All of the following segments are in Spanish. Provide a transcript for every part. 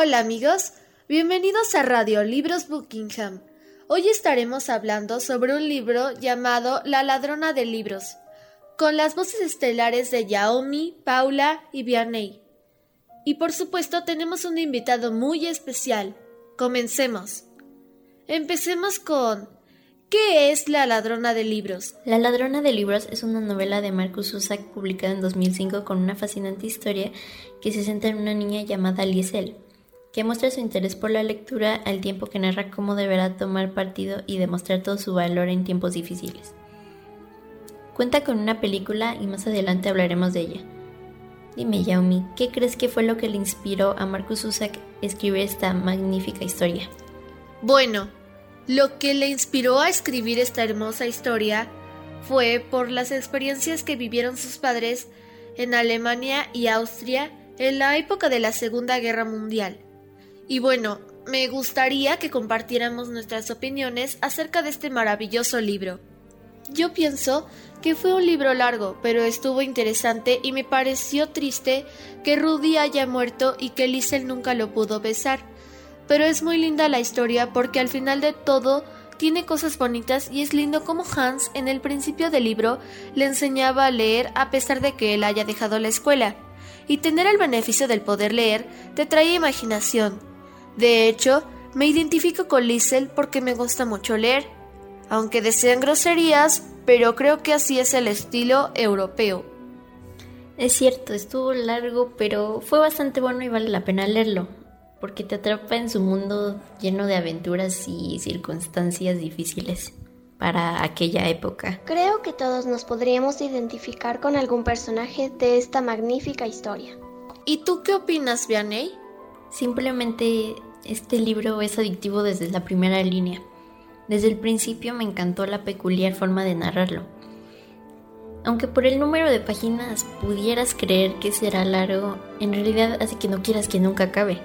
Hola amigos, bienvenidos a Radio Libros Buckingham. Hoy estaremos hablando sobre un libro llamado La ladrona de libros, con las voces estelares de Yaomi, Paula y Vianney. Y por supuesto tenemos un invitado muy especial. Comencemos. Empecemos con ¿Qué es La ladrona de libros? La ladrona de libros es una novela de Marcus Zusak publicada en 2005 con una fascinante historia que se centra en una niña llamada Liesel, que muestra su interés por la lectura al tiempo que narra cómo deberá tomar partido y demostrar todo su valor en tiempos difíciles. Cuenta con una película y más adelante hablaremos de ella. Dime, Yaomi, ¿qué crees que fue lo que le inspiró a Marcus Zusak escribir esta magnífica historia? Bueno, lo que le inspiró a escribir esta hermosa historia fue por las experiencias que vivieron sus padres en Alemania y Austria en la época de la Segunda Guerra Mundial. Y bueno, me gustaría que compartiéramos nuestras opiniones acerca de este maravilloso libro. Yo pienso que fue un libro largo, pero estuvo interesante y me pareció triste que Rudy haya muerto y que Liesel nunca lo pudo besar. Pero es muy linda la historia porque al final de todo tiene cosas bonitas y es lindo como Hans en el principio del libro le enseñaba a leer a pesar de que él haya dejado la escuela. Y tener el beneficio del poder leer te trae imaginación. De hecho, me identifico con Liesel porque me gusta mucho leer aunque desean groserías, pero creo que así es el estilo europeo. Es cierto, estuvo largo, pero fue bastante bueno y vale la pena leerlo, porque te atrapa en su mundo lleno de aventuras y circunstancias difíciles para aquella época. Creo que todos nos podríamos identificar con algún personaje de esta magnífica historia. ¿Y tú qué opinas, Vianney? Simplemente este libro es adictivo desde la primera línea. Desde el principio me encantó la peculiar forma de narrarlo. Aunque por el número de páginas pudieras creer que será largo, en realidad hace que no quieras que nunca acabe.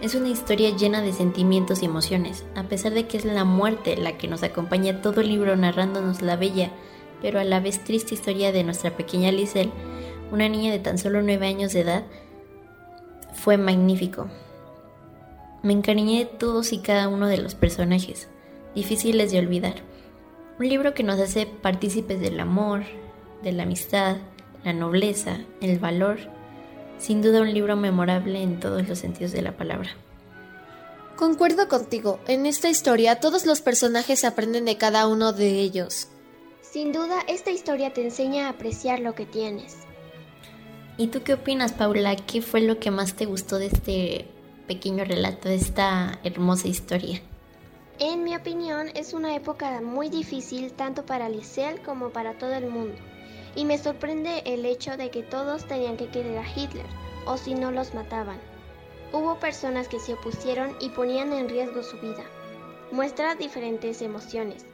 Es una historia llena de sentimientos y emociones, a pesar de que es la muerte la que nos acompaña todo el libro narrándonos la bella, pero a la vez triste historia de nuestra pequeña Lisel, una niña de tan solo nueve años de edad, fue magnífico. Me encariñé de todos y cada uno de los personajes difíciles de olvidar. Un libro que nos hace partícipes del amor, de la amistad, la nobleza, el valor. Sin duda un libro memorable en todos los sentidos de la palabra. Concuerdo contigo, en esta historia todos los personajes aprenden de cada uno de ellos. Sin duda, esta historia te enseña a apreciar lo que tienes. ¿Y tú qué opinas, Paula? ¿Qué fue lo que más te gustó de este pequeño relato, de esta hermosa historia? En mi opinión, es una época muy difícil tanto para Liesel como para todo el mundo. Y me sorprende el hecho de que todos tenían que querer a Hitler, o si no los mataban. Hubo personas que se opusieron y ponían en riesgo su vida. Muestra diferentes emociones,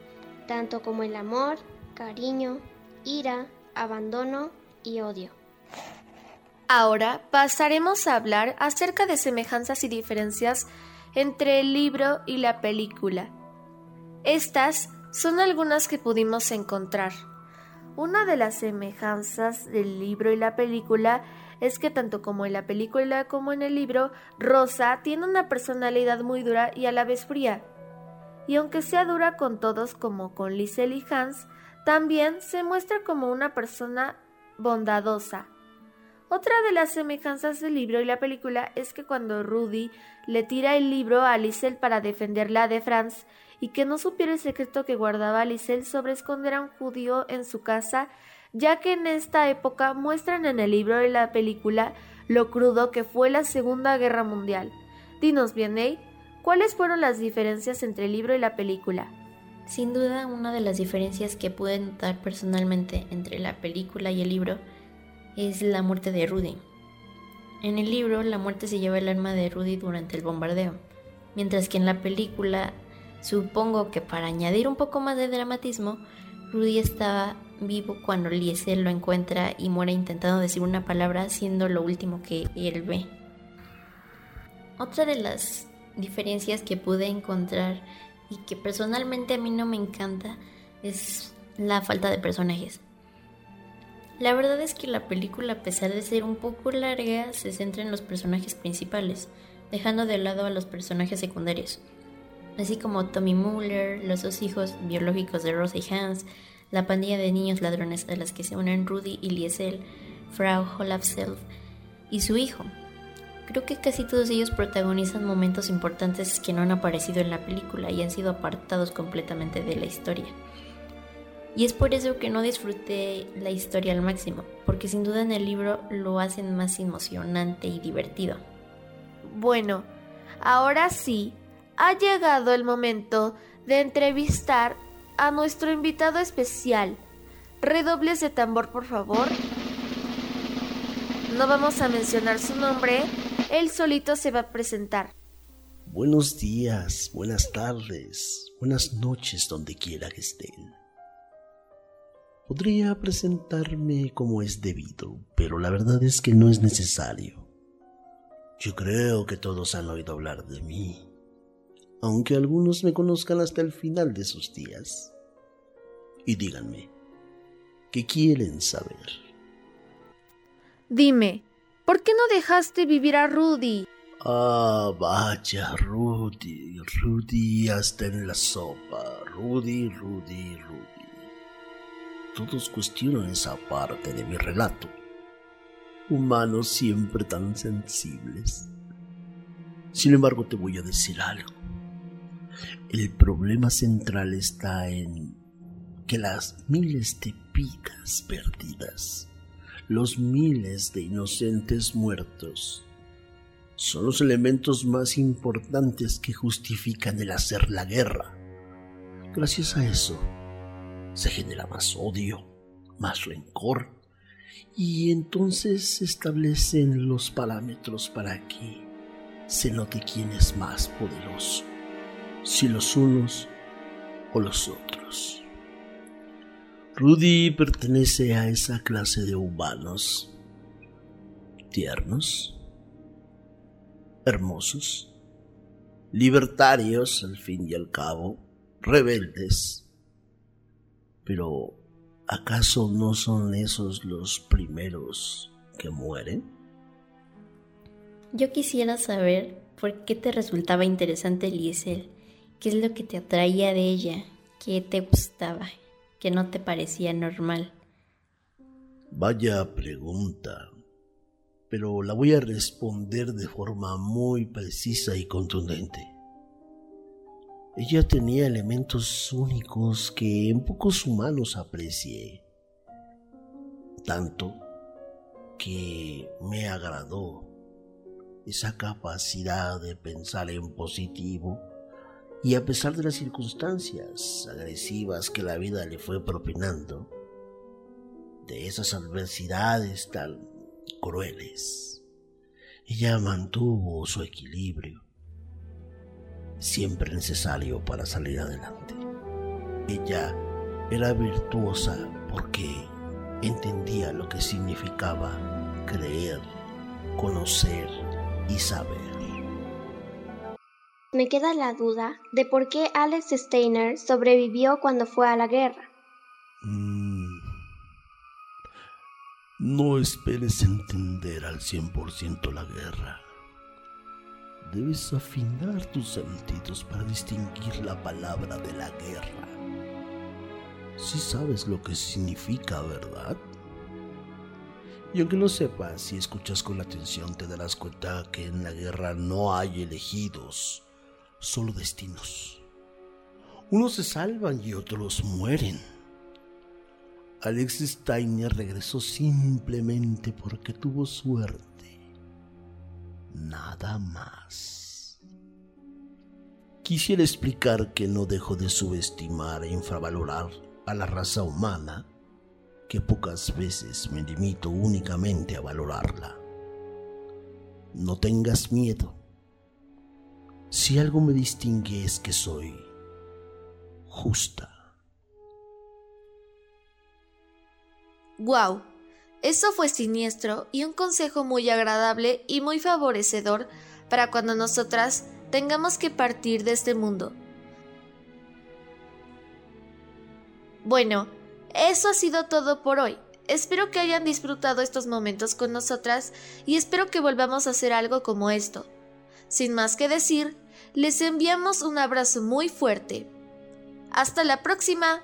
tanto como el amor, cariño, ira, abandono y odio. Ahora pasaremos a hablar acerca de semejanzas y diferencias entre el libro y la película. Estas son algunas que pudimos encontrar. Una de las semejanzas del libro y la película es que tanto como en la película como en el libro, Rosa tiene una personalidad muy dura y a la vez fría. Y aunque sea dura con todos como con Liesel y Hans, también se muestra como una persona bondadosa, otra de las semejanzas del libro y la película es que cuando Rudy le tira el libro a Lisel para defenderla de Franz y que no supiera el secreto que guardaba Lisel sobre esconder a un judío en su casa, ya que en esta época muestran en el libro y la película lo crudo que fue la Segunda Guerra Mundial. Dinos bien, ¿cuáles fueron las diferencias entre el libro y la película? Sin duda, una de las diferencias que pude notar personalmente entre la película y el libro es la muerte de Rudy. En el libro, la muerte se lleva el alma de Rudy durante el bombardeo, mientras que en la película, supongo que para añadir un poco más de dramatismo, Rudy estaba vivo cuando Liesel lo encuentra y muere intentando decir una palabra, siendo lo último que él ve. Otra de las diferencias que pude encontrar y que personalmente a mí no me encanta es la falta de personajes. La verdad es que la película, a pesar de ser un poco larga, se centra en los personajes principales, dejando de lado a los personajes secundarios, así como Tommy Muller, los dos hijos biológicos de Rosie Hans, la pandilla de niños ladrones a las que se unen Rudy y Liesel, Frau Olafself y su hijo. Creo que casi todos ellos protagonizan momentos importantes que no han aparecido en la película y han sido apartados completamente de la historia. Y es por eso que no disfruté la historia al máximo, porque sin duda en el libro lo hacen más emocionante y divertido. Bueno, ahora sí, ha llegado el momento de entrevistar a nuestro invitado especial. Redobles de tambor, por favor. No vamos a mencionar su nombre, él solito se va a presentar. Buenos días, buenas tardes, buenas noches donde quiera que estén. Podría presentarme como es debido, pero la verdad es que no es necesario. Yo creo que todos han oído hablar de mí, aunque algunos me conozcan hasta el final de sus días. Y díganme, ¿qué quieren saber? Dime, ¿por qué no dejaste vivir a Rudy? Ah, vaya, Rudy, Rudy hasta en la sopa, Rudy, Rudy, Rudy. Todos cuestionan esa parte de mi relato. Humanos siempre tan sensibles. Sin embargo, te voy a decir algo. El problema central está en que las miles de vidas perdidas, los miles de inocentes muertos, son los elementos más importantes que justifican el hacer la guerra. Gracias a eso, se genera más odio, más rencor, y entonces se establecen los parámetros para que se note quién es más poderoso, si los unos o los otros. Rudy pertenece a esa clase de humanos tiernos, hermosos, libertarios al fin y al cabo, rebeldes. Pero, ¿acaso no son esos los primeros que mueren? Yo quisiera saber por qué te resultaba interesante Liesel, qué es lo que te atraía de ella, qué te gustaba que no te parecía normal? Vaya pregunta, pero la voy a responder de forma muy precisa y contundente. Ella tenía elementos únicos que en pocos humanos aprecié, tanto que me agradó esa capacidad de pensar en positivo y a pesar de las circunstancias agresivas que la vida le fue propinando, de esas adversidades tan crueles, ella mantuvo su equilibrio, siempre necesario para salir adelante. Ella era virtuosa porque entendía lo que significaba creer, conocer y saber me queda la duda de por qué Alex Steiner sobrevivió cuando fue a la guerra. Mm. No esperes entender al 100% la guerra. Debes afinar tus sentidos para distinguir la palabra de la guerra. Si sabes lo que significa, ¿verdad? Y aunque no sepas, si escuchas con atención te darás cuenta que en la guerra no hay elegidos, solo destinos. Unos se salvan y otros mueren. Alex Steiner regresó simplemente porque tuvo suerte. Nada más. Quisiera explicar que no dejo de subestimar e infravalorar a la raza humana, que pocas veces me limito únicamente a valorarla. No tengas miedo si algo me distingue es que soy justa. ¡Wow! Eso fue siniestro y un consejo muy agradable y muy favorecedor para cuando nosotras tengamos que partir de este mundo. Bueno, eso ha sido todo por hoy. Espero que hayan disfrutado estos momentos con nosotras y espero que volvamos a hacer algo como esto. Sin más que decir, les enviamos un abrazo muy fuerte. Hasta la próxima.